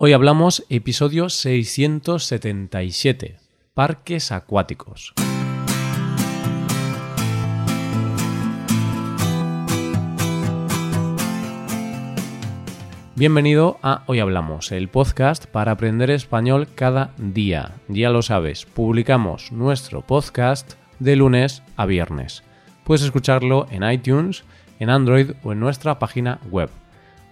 Hoy hablamos episodio 677, Parques Acuáticos. Bienvenido a Hoy Hablamos, el podcast para aprender español cada día. Ya lo sabes, publicamos nuestro podcast de lunes a viernes. Puedes escucharlo en iTunes, en Android o en nuestra página web.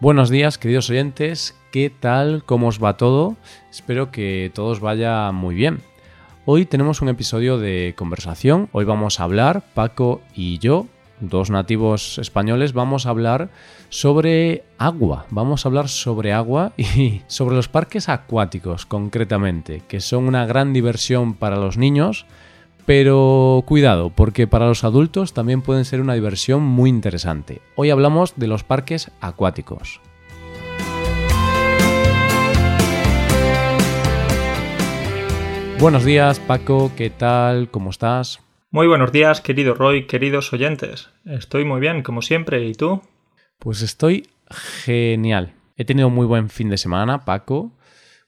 Buenos días, queridos oyentes, ¿qué tal? ¿Cómo os va todo? Espero que todos vaya muy bien. Hoy tenemos un episodio de conversación. Hoy vamos a hablar, Paco y yo, dos nativos españoles, vamos a hablar sobre agua. Vamos a hablar sobre agua y sobre los parques acuáticos concretamente, que son una gran diversión para los niños, pero cuidado, porque para los adultos también pueden ser una diversión muy interesante. Hoy hablamos de los parques acuáticos. Buenos días Paco, ¿qué tal? ¿Cómo estás? Muy buenos días, querido Roy, queridos oyentes. Estoy muy bien, como siempre, ¿y tú? Pues estoy genial. He tenido muy buen fin de semana, Paco,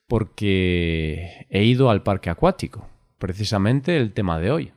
porque he ido al parque acuático, precisamente el tema de hoy.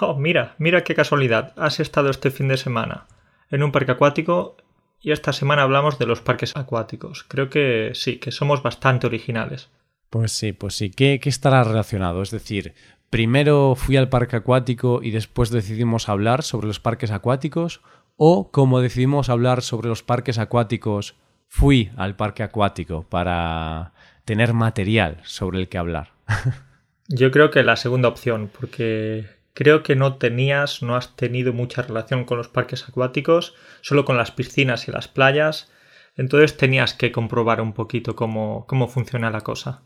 Oh, mira, mira qué casualidad. Has estado este fin de semana en un parque acuático y esta semana hablamos de los parques acuáticos. Creo que sí, que somos bastante originales. Pues sí, pues sí. ¿Qué, estará relacionado? Es decir, primero fui al parque acuático y después decidimos hablar sobre los parques acuáticos o como decidimos hablar sobre los parques acuáticos, fui al parque acuático para tener material sobre el que hablar. Yo creo que la segunda opción, porque creo que no tenías, no has tenido mucha relación con los parques acuáticos, solo con las piscinas y las playas, entonces tenías que comprobar un poquito cómo, cómo funciona la cosa.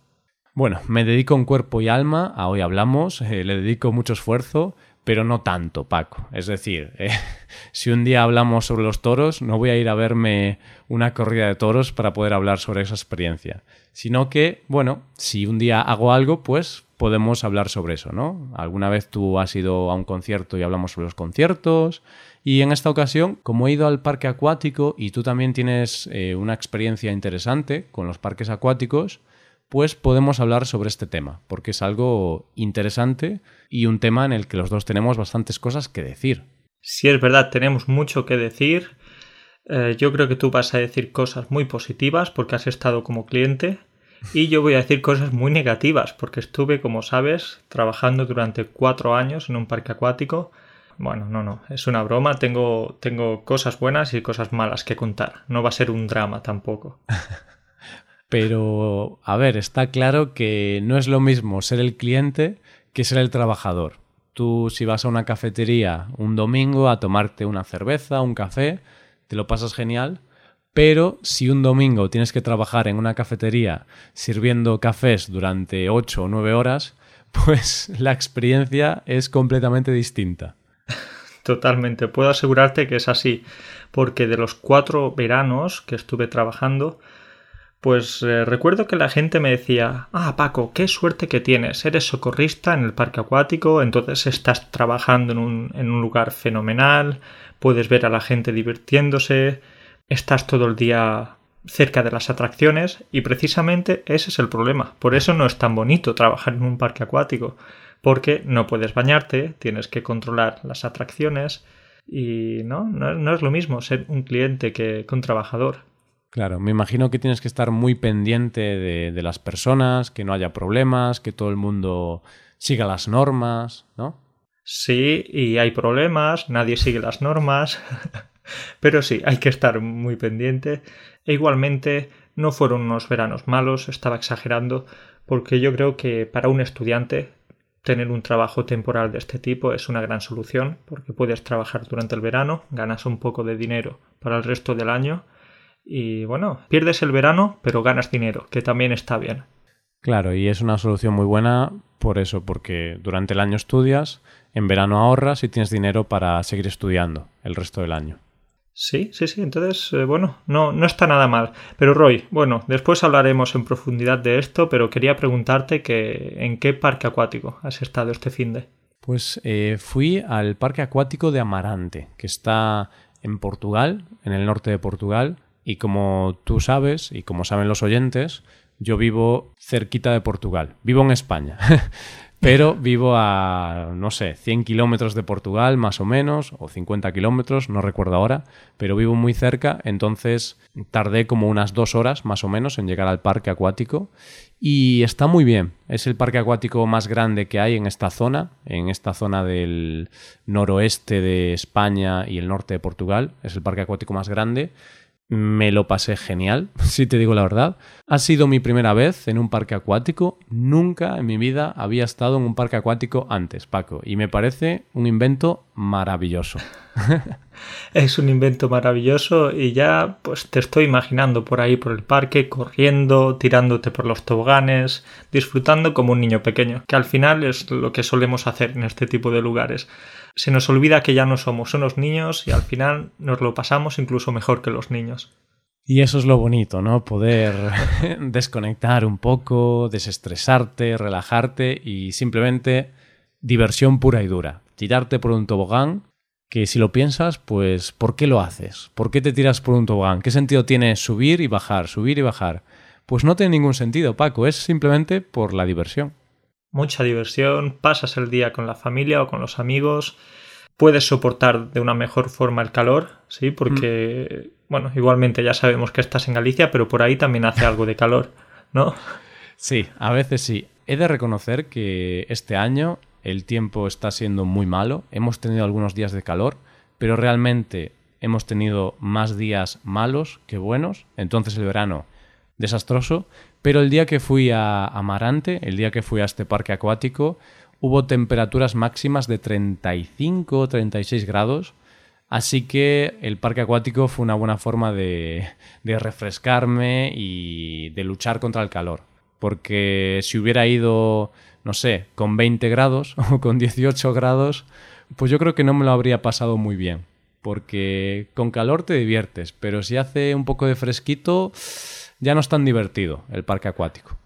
Bueno, me dedico en cuerpo y alma, a hoy hablamos, eh, le dedico mucho esfuerzo, pero no tanto, Paco. Es decir, eh, si un día hablamos sobre los toros, no voy a ir a verme una corrida de toros para poder hablar sobre esa experiencia, sino que, bueno, si un día hago algo, pues podemos hablar sobre eso, ¿no? Alguna vez tú has ido a un concierto y hablamos sobre los conciertos, y en esta ocasión, como he ido al parque acuático y tú también tienes eh, una experiencia interesante con los parques acuáticos, pues podemos hablar sobre este tema, porque es algo interesante y un tema en el que los dos tenemos bastantes cosas que decir. Sí, es verdad, tenemos mucho que decir. Eh, yo creo que tú vas a decir cosas muy positivas porque has estado como cliente y yo voy a decir cosas muy negativas porque estuve, como sabes, trabajando durante cuatro años en un parque acuático. Bueno, no, no, es una broma. Tengo, tengo cosas buenas y cosas malas que contar. No va a ser un drama tampoco. Pero, a ver, está claro que no es lo mismo ser el cliente que ser el trabajador. Tú si vas a una cafetería un domingo a tomarte una cerveza, un café, te lo pasas genial, pero si un domingo tienes que trabajar en una cafetería sirviendo cafés durante 8 o 9 horas, pues la experiencia es completamente distinta. Totalmente, puedo asegurarte que es así, porque de los cuatro veranos que estuve trabajando, pues eh, recuerdo que la gente me decía, ah, Paco, qué suerte que tienes, eres socorrista en el parque acuático, entonces estás trabajando en un, en un lugar fenomenal, puedes ver a la gente divirtiéndose, estás todo el día cerca de las atracciones y precisamente ese es el problema. Por eso no es tan bonito trabajar en un parque acuático, porque no puedes bañarte, tienes que controlar las atracciones y no, no, no es lo mismo ser un cliente que un trabajador. Claro, me imagino que tienes que estar muy pendiente de, las personas, que no haya problemas, que todo el mundo siga las normas, ¿no? Sí, y hay problemas, nadie sigue las normas, pero sí, hay que estar muy pendiente. E igualmente, no fueron unos veranos malos, estaba exagerando, porque yo creo que para un estudiante tener un trabajo temporal de este tipo es una gran solución, porque puedes trabajar durante el verano, ganas un poco de dinero para el resto del año y bueno, pierdes el verano, pero ganas dinero, que también está bien. Claro, y es una solución muy buena por eso, porque durante el año estudias, en verano ahorras y tienes dinero para seguir estudiando el resto del año. Sí, sí, sí. Entonces, eh, bueno, no, no está nada mal. Pero Roy, bueno, después hablaremos en profundidad de esto, pero quería preguntarte que en qué parque acuático has estado este fin de. Pues eh, fui al parque acuático de Amarante, que está en Portugal, en el norte de Portugal, y como tú sabes, y como saben los oyentes, yo vivo cerquita de Portugal. Vivo en España. pero vivo a, no sé, 100 kilómetros de Portugal más o menos, o 50 kilómetros, no recuerdo ahora, pero vivo muy cerca, entonces tardé como unas dos horas más o menos en llegar al parque acuático y está muy bien. Es el parque acuático más grande que hay en esta zona, en esta zona del noroeste de España y el norte de Portugal. Es el parque acuático más grande me lo pasé genial, si te digo la verdad. Ha sido mi primera vez en un parque acuático. Nunca en mi vida había estado en un parque acuático antes, Paco. Y me parece un invento maravilloso. es un invento maravilloso y ya pues te estoy imaginando por ahí por el parque, corriendo, tirándote por los toboganes, disfrutando como un niño pequeño, que al final es lo que solemos hacer en este tipo de lugares se nos olvida que ya no somos unos niños y al final nos lo pasamos incluso mejor que los niños. Y eso es lo bonito, ¿no? Poder desconectar un poco, desestresarte, relajarte y simplemente diversión pura y dura. Tirarte por un tobogán, que si lo piensas, pues ¿por qué lo haces? ¿Por qué te tiras por un tobogán? ¿Qué sentido tiene subir y bajar, subir y bajar? Pues no tiene ningún sentido, Paco, es simplemente por la diversión mucha diversión, pasas el día con la familia o con los amigos, puedes soportar de una mejor forma el calor, ¿sí? Porque, mm. bueno, igualmente ya sabemos que estás en Galicia, pero por ahí también hace algo de calor, ¿no? Sí, a veces sí. He de reconocer que este año el tiempo está siendo muy malo, hemos tenido algunos días de calor, pero realmente hemos tenido más días malos que buenos, entonces el verano desastroso, pero el día que fui a Amarante, el día que fui a este parque acuático, hubo temperaturas máximas de 35 o 36 grados. Así que el parque acuático fue una buena forma de, de, refrescarme y de luchar contra el calor. Porque si hubiera ido, no sé, con 20 grados o con 18 grados, pues yo creo que no me lo habría pasado muy bien. Porque con calor te diviertes, pero si hace un poco de fresquito, ya no es tan divertido el parque acuático.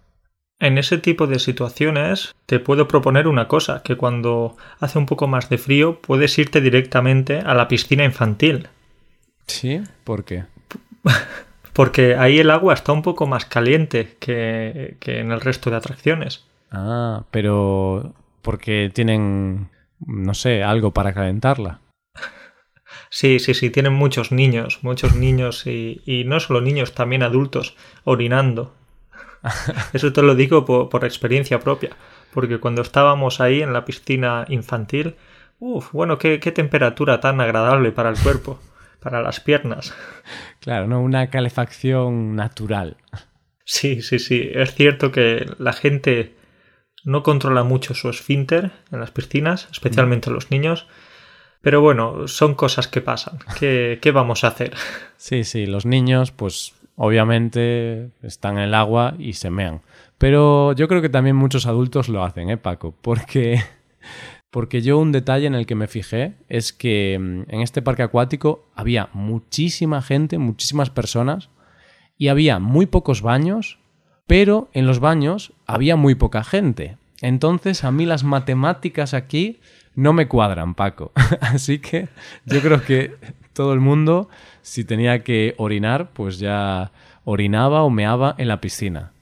En ese tipo de situaciones te puedo proponer una cosa, que cuando hace un poco más de frío puedes irte directamente a la piscina infantil. ¿Sí? ¿Por qué? Porque ahí el agua está un poco más caliente que, que en el resto de atracciones. Ah, pero porque tienen, no sé, algo para calentarla. Sí, sí, sí, tienen muchos niños, muchos niños y, y no solo niños, también adultos orinando. Eso te lo digo por, experiencia propia, porque cuando estábamos ahí en la piscina infantil, uff, bueno, qué, qué temperatura tan agradable para el cuerpo, para las piernas. Claro, ¿no? Una calefacción natural. Sí, sí, sí. Es cierto que la gente no controla mucho su esfínter en las piscinas, especialmente los niños, pero bueno, son cosas que pasan. ¿Qué, ¿Qué, vamos a hacer? Sí, sí, los niños, pues obviamente están en el agua y se mean. Pero yo creo que también muchos adultos lo hacen, ¿eh, Paco? Porque, porque yo un detalle en el que me fijé es que mm, en este parque acuático había muchísima gente, muchísimas personas, y había muy pocos baños, pero en los baños había muy poca gente. Entonces a mí las matemáticas aquí no me cuadran, Paco. Así que yo creo que todo el mundo, si tenía que orinar, pues ya orinaba o meaba en la piscina.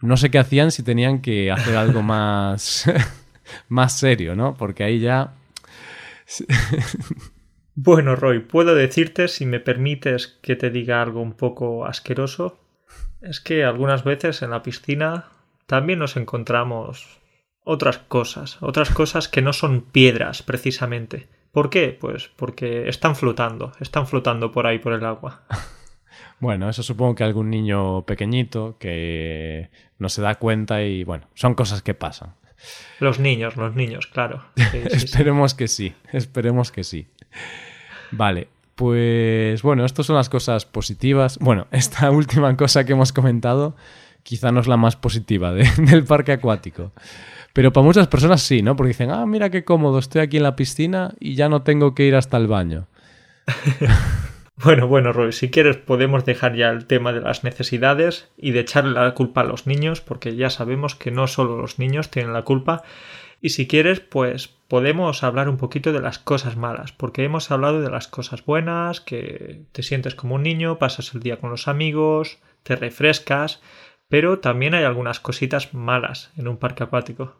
No sé qué hacían si tenían que hacer algo más, más serio, ¿no? Porque ahí ya... bueno, Roy, puedo decirte, si me permites que te diga algo un poco asqueroso, es que algunas veces en la piscina también nos encontramos otras cosas, otras cosas que no son piedras precisamente. ¿Por qué? Pues porque están flotando, están flotando por ahí por el agua. Bueno, eso supongo que algún niño pequeñito que no se da cuenta y bueno, son cosas que pasan. Los niños, los niños, claro. esperemos que sí, esperemos que sí. Vale, pues bueno, estas son las cosas positivas. Bueno, esta última cosa que hemos comentado quizá no es la más positiva del parque acuático. Pero para muchas personas sí, ¿no? Porque dicen, ah, mira qué cómodo, estoy aquí en la piscina y ya no tengo que ir hasta el baño. Bueno, bueno, Roy, si quieres podemos dejar ya el tema de las necesidades y de echarle la culpa a los niños, porque ya sabemos que no solo los niños tienen la culpa. Y si quieres, pues podemos hablar un poquito de las cosas malas, porque hemos hablado de las cosas buenas, que te sientes como un niño, pasas el día con los amigos, te refrescas, pero también hay algunas cositas malas en un parque acuático.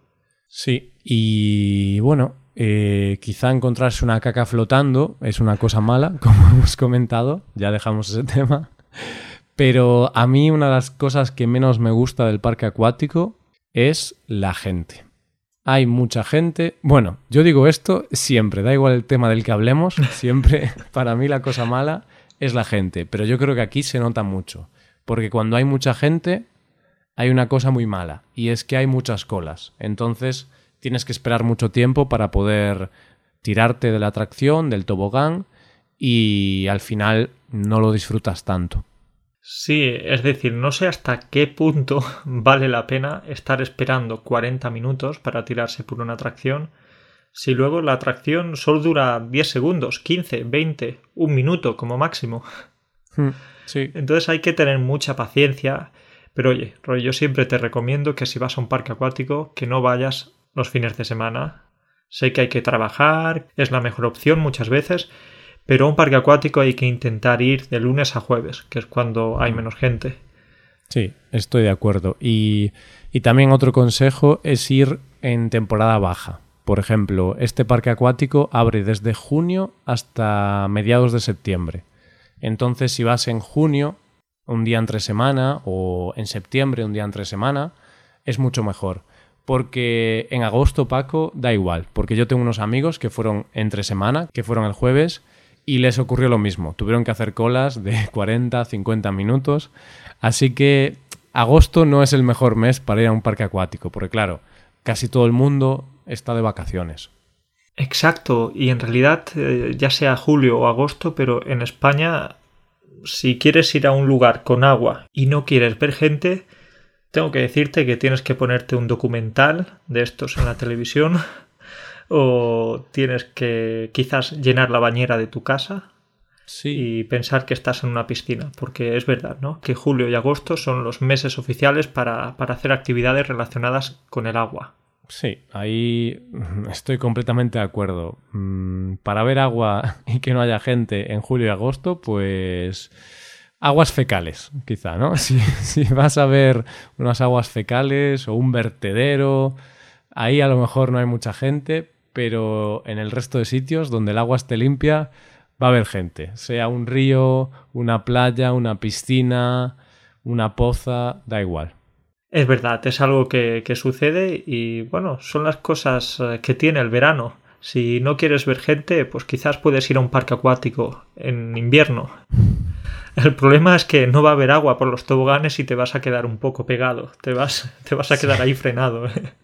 Sí, y bueno, eh, quizá encontrarse una caca flotando es una cosa mala, como hemos comentado, ya dejamos ese tema. Pero a mí una de las cosas que menos me gusta del parque acuático es la gente. Hay mucha gente. Bueno, yo digo esto siempre, da igual el tema del que hablemos, siempre para mí la cosa mala es la gente, pero yo creo que aquí se nota mucho, porque cuando hay mucha gente hay una cosa muy mala y es que hay muchas colas. Entonces tienes que esperar mucho tiempo para poder tirarte de la atracción, del tobogán y al final no lo disfrutas tanto. Sí, es decir, no sé hasta qué punto vale la pena estar esperando 40 minutos para tirarse por una atracción si luego la atracción solo dura 10 segundos, 15, 20, un minuto como máximo. Hmm, sí. Entonces hay que tener mucha paciencia pero oye, Roy, yo siempre te recomiendo que si vas a un parque acuático, que no vayas los fines de semana. Sé que hay que trabajar, es la mejor opción muchas veces, pero a un parque acuático hay que intentar ir de lunes a jueves, que es cuando hay menos gente. Sí, estoy de acuerdo. Y, y también otro consejo es ir en temporada baja. Por ejemplo, este parque acuático abre desde junio hasta mediados de septiembre. Entonces, si vas en junio, un día entre semana o en septiembre un día entre semana, es mucho mejor. Porque en agosto, Paco, da igual, porque yo tengo unos amigos que fueron entre semana, que fueron el jueves, y les ocurrió lo mismo. Tuvieron que hacer colas de 40, 50 minutos. Así que agosto no es el mejor mes para ir a un parque acuático, porque claro, casi todo el mundo está de vacaciones. Exacto, y en realidad eh, ya sea julio o agosto, pero en España si quieres ir a un lugar con agua y no quieres ver gente, tengo que decirte que tienes que ponerte un documental de estos en la televisión o tienes que quizás llenar la bañera de tu casa y pensar que estás en una piscina, porque es verdad, ¿no? Que julio y agosto son los meses oficiales para, para hacer actividades relacionadas con el agua. Sí, ahí estoy completamente de acuerdo. Mm, para ver agua y que no haya gente en julio y agosto, pues aguas fecales, quizá, ¿no? Si, vas a ver unas aguas fecales o un vertedero, ahí a lo mejor no hay mucha gente, pero en el resto de sitios donde el agua esté limpia va a haber gente, sea un río, una playa, una piscina, una poza, da igual. Es verdad, es algo que, sucede y bueno, son las cosas eh, que tiene el verano. Si no quieres ver gente, pues quizás puedes ir a un parque acuático en invierno. El problema es que no va a haber agua por los toboganes y te vas a quedar un poco pegado. Te vas, te vas a quedar ahí frenado. ¿eh?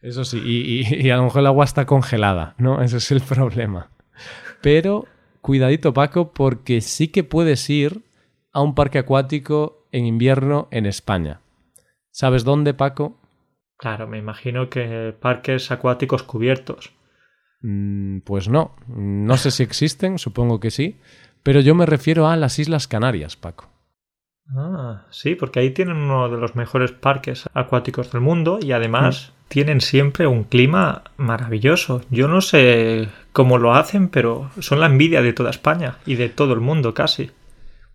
Eso sí, y, y, a lo mejor el agua está congelada, ¿no? Ese es el problema. Pero cuidadito, Paco, porque sí que puedes ir a un parque acuático en invierno en España. ¿Sabes dónde, Paco? Claro, me imagino que parques acuáticos cubiertos. Mm, pues no, no sé si existen, supongo que sí, pero yo me refiero a las Islas Canarias, Paco. Ah, sí, porque ahí tienen uno de los mejores parques acuáticos del mundo y además mm. tienen siempre un clima maravilloso. Yo no sé cómo lo hacen, pero son la envidia de toda España y de todo el mundo casi.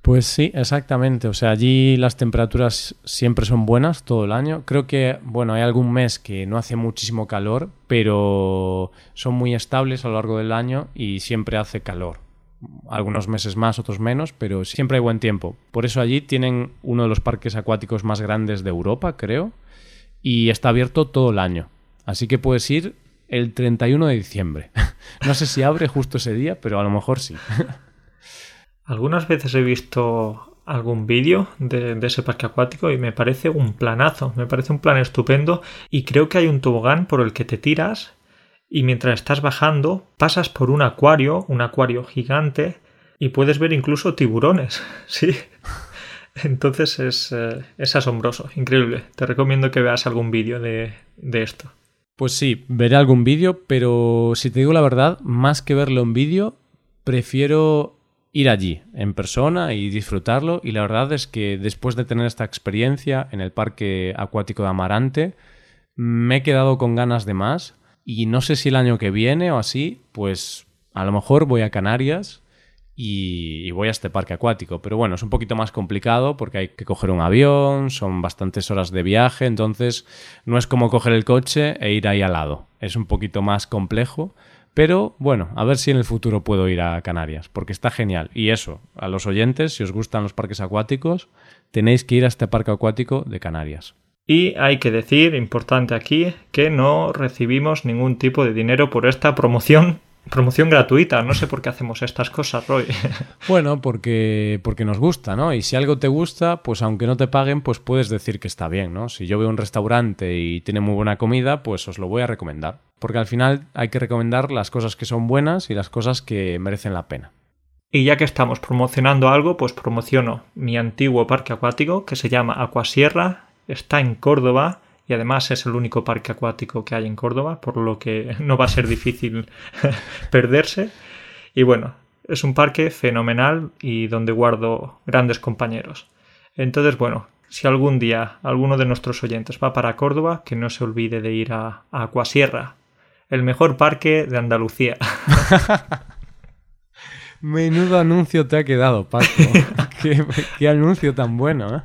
Pues sí, exactamente. O sea, allí las temperaturas siempre son buenas todo el año. Creo que, bueno, hay algún mes que no hace muchísimo calor, pero son muy estables a lo largo del año y siempre hace calor. Algunos meses más, otros menos, pero siempre hay buen tiempo. Por eso allí tienen uno de los parques acuáticos más grandes de Europa, creo, y está abierto todo el año. Así que puedes ir el 31 de diciembre. no sé si abre justo ese día, pero a lo mejor sí. Algunas veces he visto algún vídeo de, ese parque acuático y me parece un planazo, me parece un plan estupendo y creo que hay un tobogán por el que te tiras y mientras estás bajando pasas por un acuario, un acuario gigante y puedes ver incluso tiburones, sí. Entonces es, eh, es, asombroso, increíble. Te recomiendo que veas algún vídeo de, de esto. Pues sí, veré algún vídeo, pero si te digo la verdad, más que verlo en vídeo, prefiero ir allí, en persona y disfrutarlo. Y la verdad es que después de tener esta experiencia en el Parque Acuático de Amarante, me he quedado con ganas de más. Y no sé si el año que viene o así, pues a lo mejor voy a Canarias y, voy a este parque acuático. Pero bueno, es un poquito más complicado porque hay que coger un avión, son bastantes horas de viaje, entonces no es como coger el coche e ir ahí al lado. Es un poquito más complejo. Pero bueno, a ver si en el futuro puedo ir a Canarias, porque está genial. Y eso, a los oyentes, si os gustan los parques acuáticos, tenéis que ir a este parque acuático de Canarias. Y hay que decir, importante aquí, que no recibimos ningún tipo de dinero por esta promoción Promoción gratuita, no sé por qué hacemos estas cosas, Roy. Bueno, porque, porque nos gusta, ¿no? Y si algo te gusta, pues aunque no te paguen, pues puedes decir que está bien, ¿no? Si yo veo un restaurante y tiene muy buena comida, pues os lo voy a recomendar. Porque al final hay que recomendar las cosas que son buenas y las cosas que merecen la pena. Y ya que estamos promocionando algo, pues promociono mi antiguo parque acuático que se llama Acuasierra, está en Córdoba y además es el único parque acuático que hay en Córdoba, por lo que no va a ser difícil perderse. Y bueno, es un parque fenomenal y donde guardo grandes compañeros. Entonces, bueno, si algún día alguno de nuestros oyentes va para Córdoba, que no se olvide de ir a, Acuasierra, el mejor parque de Andalucía. Menudo anuncio te ha quedado, Paco. qué, qué anuncio tan bueno, ¿eh?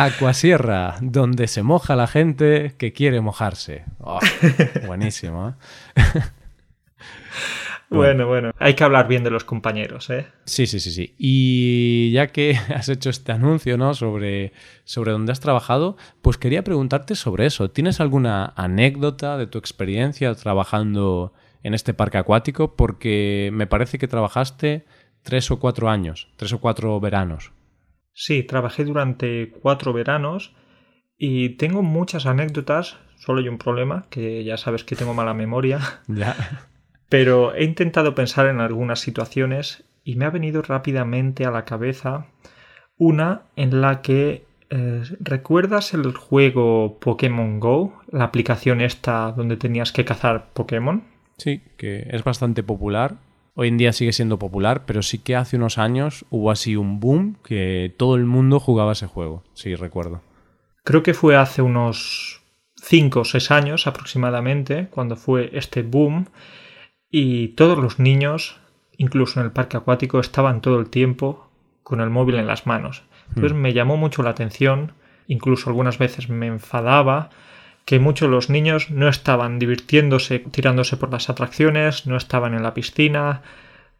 Acuasierra, donde se moja la gente que quiere mojarse. Oh, buenísimo. ¿eh? Bueno, bueno, hay que hablar bien de los compañeros, ¿eh? Sí, sí, sí, sí. Y ya que has hecho este anuncio, ¿no? Sobre, sobre dónde has trabajado, pues quería preguntarte sobre eso. ¿Tienes alguna anécdota de tu experiencia trabajando en este parque acuático? Porque me parece que trabajaste tres o cuatro años, tres o cuatro veranos. Sí, trabajé durante cuatro veranos y tengo muchas anécdotas. Solo hay un problema, que ya sabes que tengo mala memoria. Ya. Pero he intentado pensar en algunas situaciones y me ha venido rápidamente a la cabeza una en la que eh, ¿Recuerdas el juego Pokémon Go? La aplicación esta donde tenías que cazar Pokémon. Sí, que es bastante popular Hoy en día sigue siendo popular, pero sí que hace unos años hubo así un boom que todo el mundo jugaba ese juego, sí, recuerdo. Creo que fue hace unos 5 o 6 años aproximadamente cuando fue este boom y todos los niños, incluso en el parque acuático, estaban todo el tiempo con el móvil en las manos. Entonces hmm. me llamó mucho la atención, incluso algunas veces me enfadaba que muchos de los niños no estaban divirtiéndose tirándose por las atracciones, no estaban en la piscina,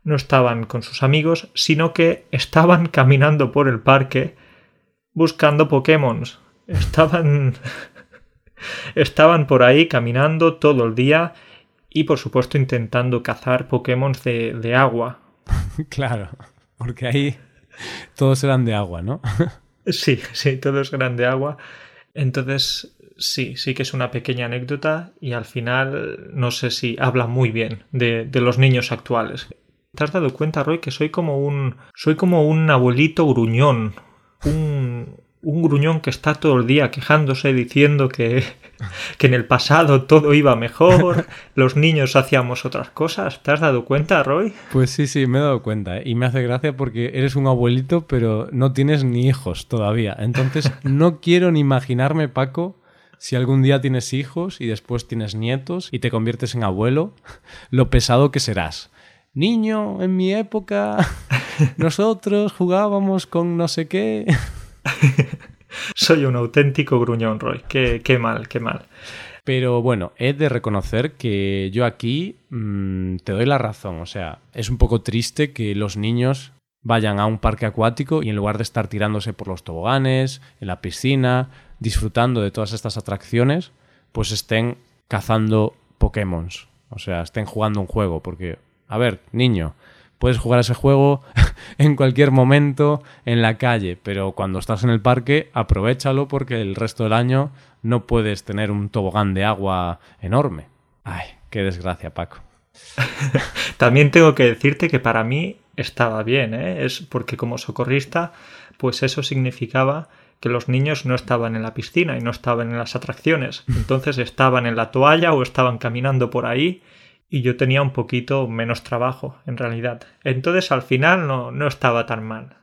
no estaban con sus amigos, sino que estaban caminando por el parque buscando Pokémon. Estaban estaban por ahí caminando todo el día y por supuesto intentando cazar Pokémon de, de agua. claro, porque ahí todos eran de agua, ¿no? sí, sí, todos eran de agua. Entonces sí, sí que es una pequeña anécdota y al final no sé si habla muy bien de, los niños actuales. ¿Te has dado cuenta, Roy, que soy como un. soy como un abuelito gruñón? Un, un gruñón que está todo el día quejándose, diciendo que, que en el pasado todo iba mejor, los niños hacíamos otras cosas. ¿Te has dado cuenta, Roy? Pues sí, sí, me he dado cuenta. ¿eh? Y me hace gracia porque eres un abuelito, pero no tienes ni hijos todavía. Entonces, no quiero ni imaginarme, Paco, si algún día tienes hijos y después tienes nietos y te conviertes en abuelo, lo pesado que serás. Niño, en mi época, nosotros jugábamos con no sé qué. Soy un auténtico gruñón, Roy. Qué, qué mal, qué mal. Pero bueno, he de reconocer que yo aquí mm, te doy la razón. O sea, es un poco triste que los niños vayan a un parque acuático y en lugar de estar tirándose por los toboganes, en la piscina, disfrutando de todas estas atracciones, pues estén cazando Pokémon. O sea, estén jugando un juego. Porque, a ver, niño, puedes jugar ese juego en cualquier momento en la calle, pero cuando estás en el parque, aprovechalo porque el resto del año no puedes tener un tobogán de agua enorme. Ay, qué desgracia, Paco. También tengo que decirte que para mí estaba bien, ¿eh? Es porque como socorrista pues eso significaba que los niños no estaban en la piscina y no estaban en las atracciones. Entonces estaban en la toalla o estaban caminando por ahí y yo tenía un poquito menos trabajo, en realidad. Entonces al final no, no estaba tan mal.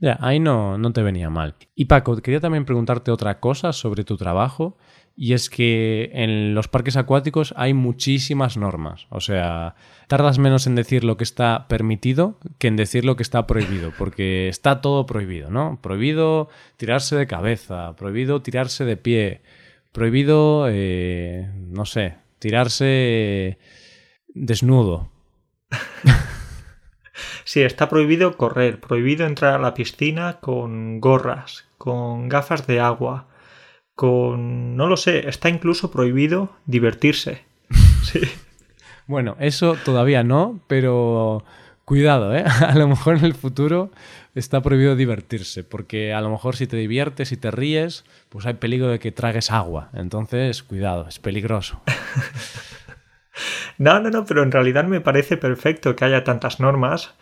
Ya, ahí no, no te venía mal. Y Paco, quería también preguntarte otra cosa sobre tu trabajo. Y es que en los parques acuáticos hay muchísimas normas. O sea, tardas menos en decir lo que está permitido que en decir lo que está prohibido, porque está todo prohibido, ¿no? Prohibido tirarse de cabeza, prohibido tirarse de pie, prohibido, eh, no sé, tirarse desnudo. Sí, está prohibido correr, prohibido entrar a la piscina con gorras, con gafas de agua, con... no lo sé, está incluso prohibido divertirse. Sí. Bueno, eso todavía no, pero cuidado, ¿eh? A lo mejor en el futuro está prohibido divertirse, porque a lo mejor si te diviertes y te ríes, pues hay peligro de que tragues agua. Entonces, cuidado, es peligroso. No, no, no, pero en realidad me parece perfecto que haya tantas normas,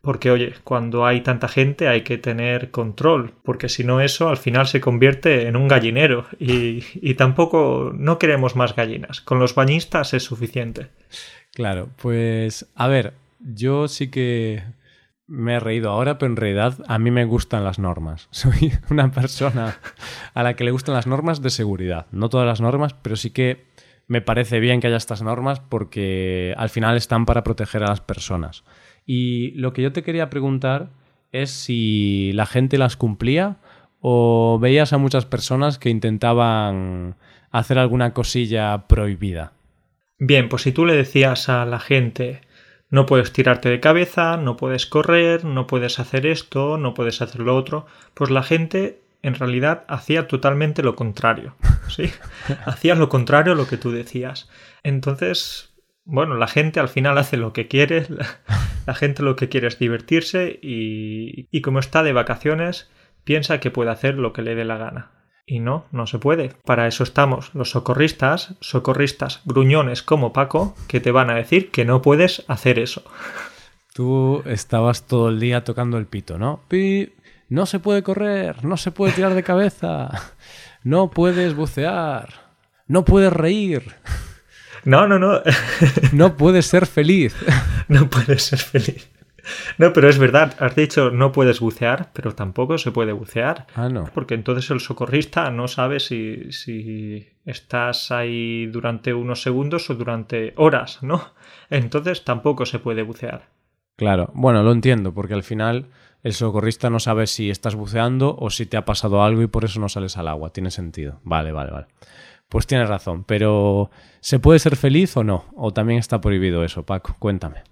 porque oye, cuando hay tanta gente hay que tener control, porque si no eso al final se convierte en un gallinero y, y tampoco no queremos más gallinas. Con los bañistas es suficiente. Claro, pues a ver, yo sí que me he reído ahora, pero en realidad a mí me gustan las normas. Soy una persona a la que le gustan las normas de seguridad. No todas las normas, pero sí que me parece bien que haya estas normas porque al final están para proteger a las personas. Y lo que yo te quería preguntar es si la gente las cumplía o veías a muchas personas que intentaban hacer alguna cosilla prohibida. Bien, pues si tú le decías a la gente no puedes tirarte de cabeza, no puedes correr, no puedes hacer esto, no puedes hacer lo otro, pues la gente en realidad hacía totalmente lo contrario. ¿sí? hacía lo contrario a lo que tú decías. Entonces, bueno, la gente al final hace lo que quiere, la, gente lo que quiere es divertirse y, y como está de vacaciones, piensa que puede hacer lo que le dé la gana. Y no, no se puede. Para eso estamos los socorristas, socorristas gruñones como Paco, que te van a decir que no puedes hacer eso. Tú estabas todo el día tocando el pito, ¿no? Pi, no se puede correr, no se puede tirar de cabeza, no puedes bucear, no puedes reír. No, no, no. no puedes ser feliz. No puedes ser feliz. No, pero es verdad, has dicho no puedes bucear, pero tampoco se puede bucear. Ah, no. Porque entonces el socorrista no sabe si, si estás ahí durante unos segundos o durante horas, ¿no? Entonces tampoco se puede bucear. Claro, bueno, lo entiendo, porque al final el socorrista no sabe si estás buceando o si te ha pasado algo y por eso no sales al agua. Tiene sentido. Vale, vale, vale. Pues tienes razón, pero ¿se puede ser feliz o no? ¿O también está prohibido eso, Paco? Cuéntame.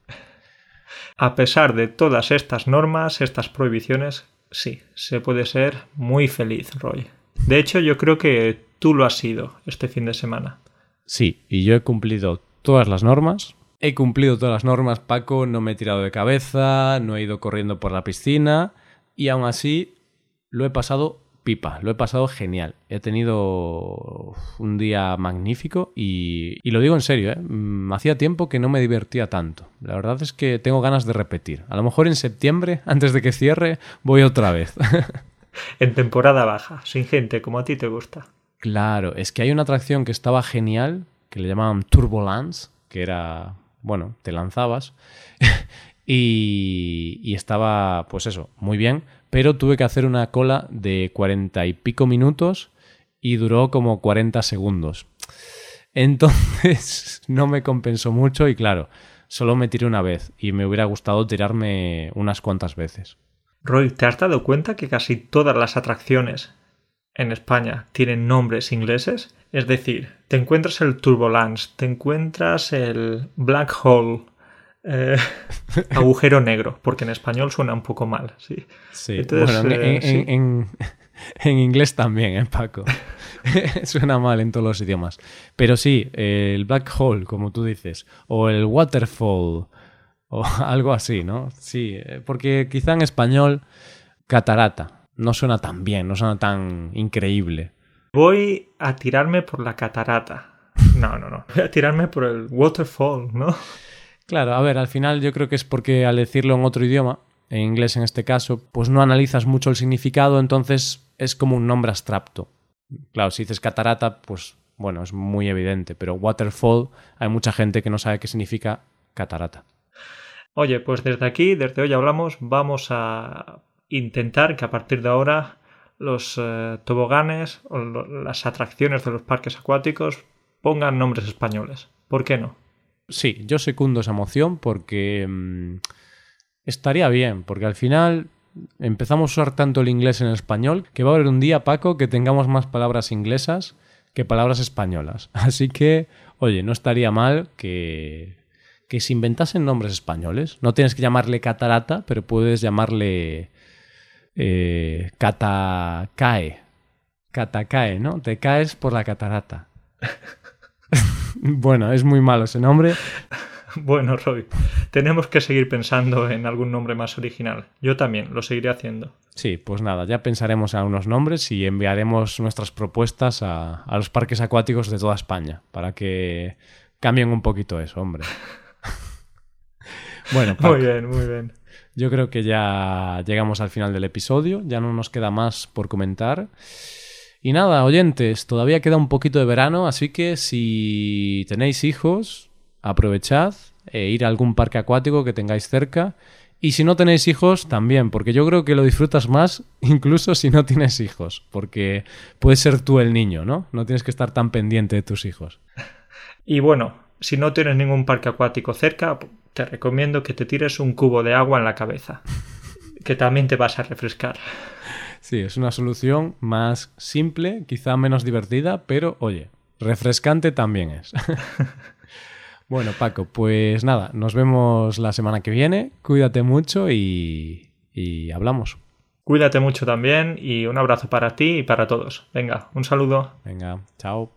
A pesar de todas estas normas, estas prohibiciones, sí, se puede ser muy feliz, Roy. De hecho, yo creo que tú lo has sido este fin de semana. Sí, y yo he cumplido todas las normas, He cumplido todas las normas, Paco, no me he tirado de cabeza, no he ido corriendo por la piscina y aún así lo he pasado pipa, lo he pasado genial. He tenido un día magnífico y, lo digo en serio, ¿eh? Mm, hacía tiempo que no me divertía tanto. La verdad es que tengo ganas de repetir. A lo mejor en septiembre, antes de que cierre, voy otra vez. en temporada baja, sin gente, como a ti te gusta. Claro, es que hay una atracción que estaba genial, que le llamaban Turbulence, que era bueno, te lanzabas y, estaba, pues eso, muy bien, pero tuve que hacer una cola de cuarenta y pico minutos y duró como 40 segundos. Entonces no me compensó mucho y claro, solo me tiré una vez y me hubiera gustado tirarme unas cuantas veces. Roy, ¿te has dado cuenta que casi todas las atracciones en España tienen nombres ingleses? Es decir, te encuentras el Turbulence, te encuentras el Black Hole, eh, agujero negro, porque en español suena un poco mal, sí. Sí, bueno, eh, en, en, inglés también, ¿eh, Paco? suena mal en todos los idiomas. Pero sí, el Black Hole, como tú dices, o el Waterfall, o algo así, ¿no? Sí, porque quizá en español, catarata, no suena tan bien, no suena tan increíble. Voy a tirarme por la catarata. No, no, no. Voy a tirarme por el waterfall, ¿no? Claro, a ver, al final yo creo que es porque al decirlo en otro idioma, en inglés en este caso, pues no analizas mucho el significado, entonces es como un nombre abstracto. Claro, si dices catarata, pues bueno, es muy evidente, pero waterfall hay mucha gente que no sabe qué significa catarata. Oye, pues desde aquí, desde hoy hablamos, vamos a intentar que a partir de ahora los eh, toboganes o las atracciones de los parques acuáticos pongan nombres españoles. ¿Por qué no? Sí, yo secundo esa moción porque mm, estaría bien, porque al final empezamos a usar tanto el inglés en español que va a haber un día, Paco, que tengamos más palabras inglesas que palabras españolas. Así que, oye, no estaría mal que, que se inventasen nombres españoles. No tienes que llamarle catarata, pero puedes llamarle eh, catacae. Catacae, ¿no? Te caes por la catarata. bueno, es muy malo ese nombre. Bueno, Roy, tenemos que seguir pensando en algún nombre más original. Yo también lo seguiré haciendo. Sí, pues nada, ya pensaremos en algunos nombres y enviaremos nuestras propuestas a, los parques acuáticos de toda España para que cambien un poquito eso, hombre. bueno, muy bien, muy bien. Yo creo que ya llegamos al final del episodio, ya no nos queda más por comentar. Y nada, oyentes, todavía queda un poquito de verano, así que si tenéis hijos, aprovechad e ir a algún parque acuático que tengáis cerca. Y si no tenéis hijos, también, porque yo creo que lo disfrutas más incluso si no tienes hijos, porque puedes ser tú el niño, ¿no? No tienes que estar tan pendiente de tus hijos. Y bueno, si no tienes ningún parque acuático cerca, te recomiendo que te tires un cubo de agua en la cabeza, que también te vas a refrescar. Sí, es una solución más simple, quizá menos divertida, pero oye, refrescante también es. Bueno, Paco, pues nada, nos vemos la semana que viene. Cuídate mucho y, y hablamos. Cuídate mucho también y un abrazo para ti y para todos. Venga, un saludo. Venga, chao.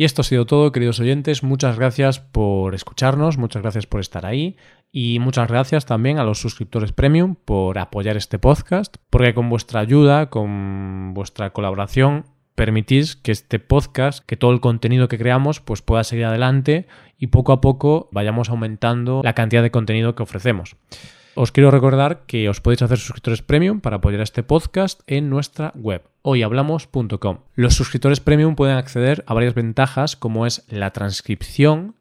Y esto ha sido todo, queridos oyentes. Muchas gracias por escucharnos, muchas gracias por estar ahí y muchas gracias también a los suscriptores premium por apoyar este podcast, porque con vuestra ayuda, con vuestra colaboración, permitís que este podcast, que todo el contenido que creamos, pues pueda seguir adelante y poco a poco vayamos aumentando la cantidad de contenido que ofrecemos. Os quiero recordar que os podéis hacer suscriptores premium para apoyar este podcast en nuestra web hoyhablamos.com. Los suscriptores premium pueden acceder a varias ventajas como es la transcripción,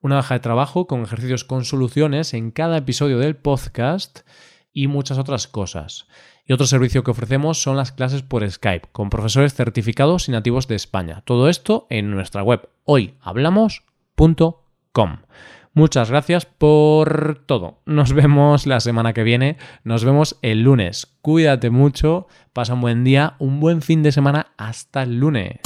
una baja de trabajo con ejercicios con soluciones en cada episodio del podcast y muchas otras cosas. Y otro servicio que ofrecemos son las clases por Skype, con profesores certificados y nativos de España. Todo esto en nuestra web hoyhablamos.com. Muchas gracias por todo. Nos vemos la semana que viene. Nos vemos el lunes. Cuídate mucho. Pasa un buen día, un buen fin de semana. Hasta el lunes.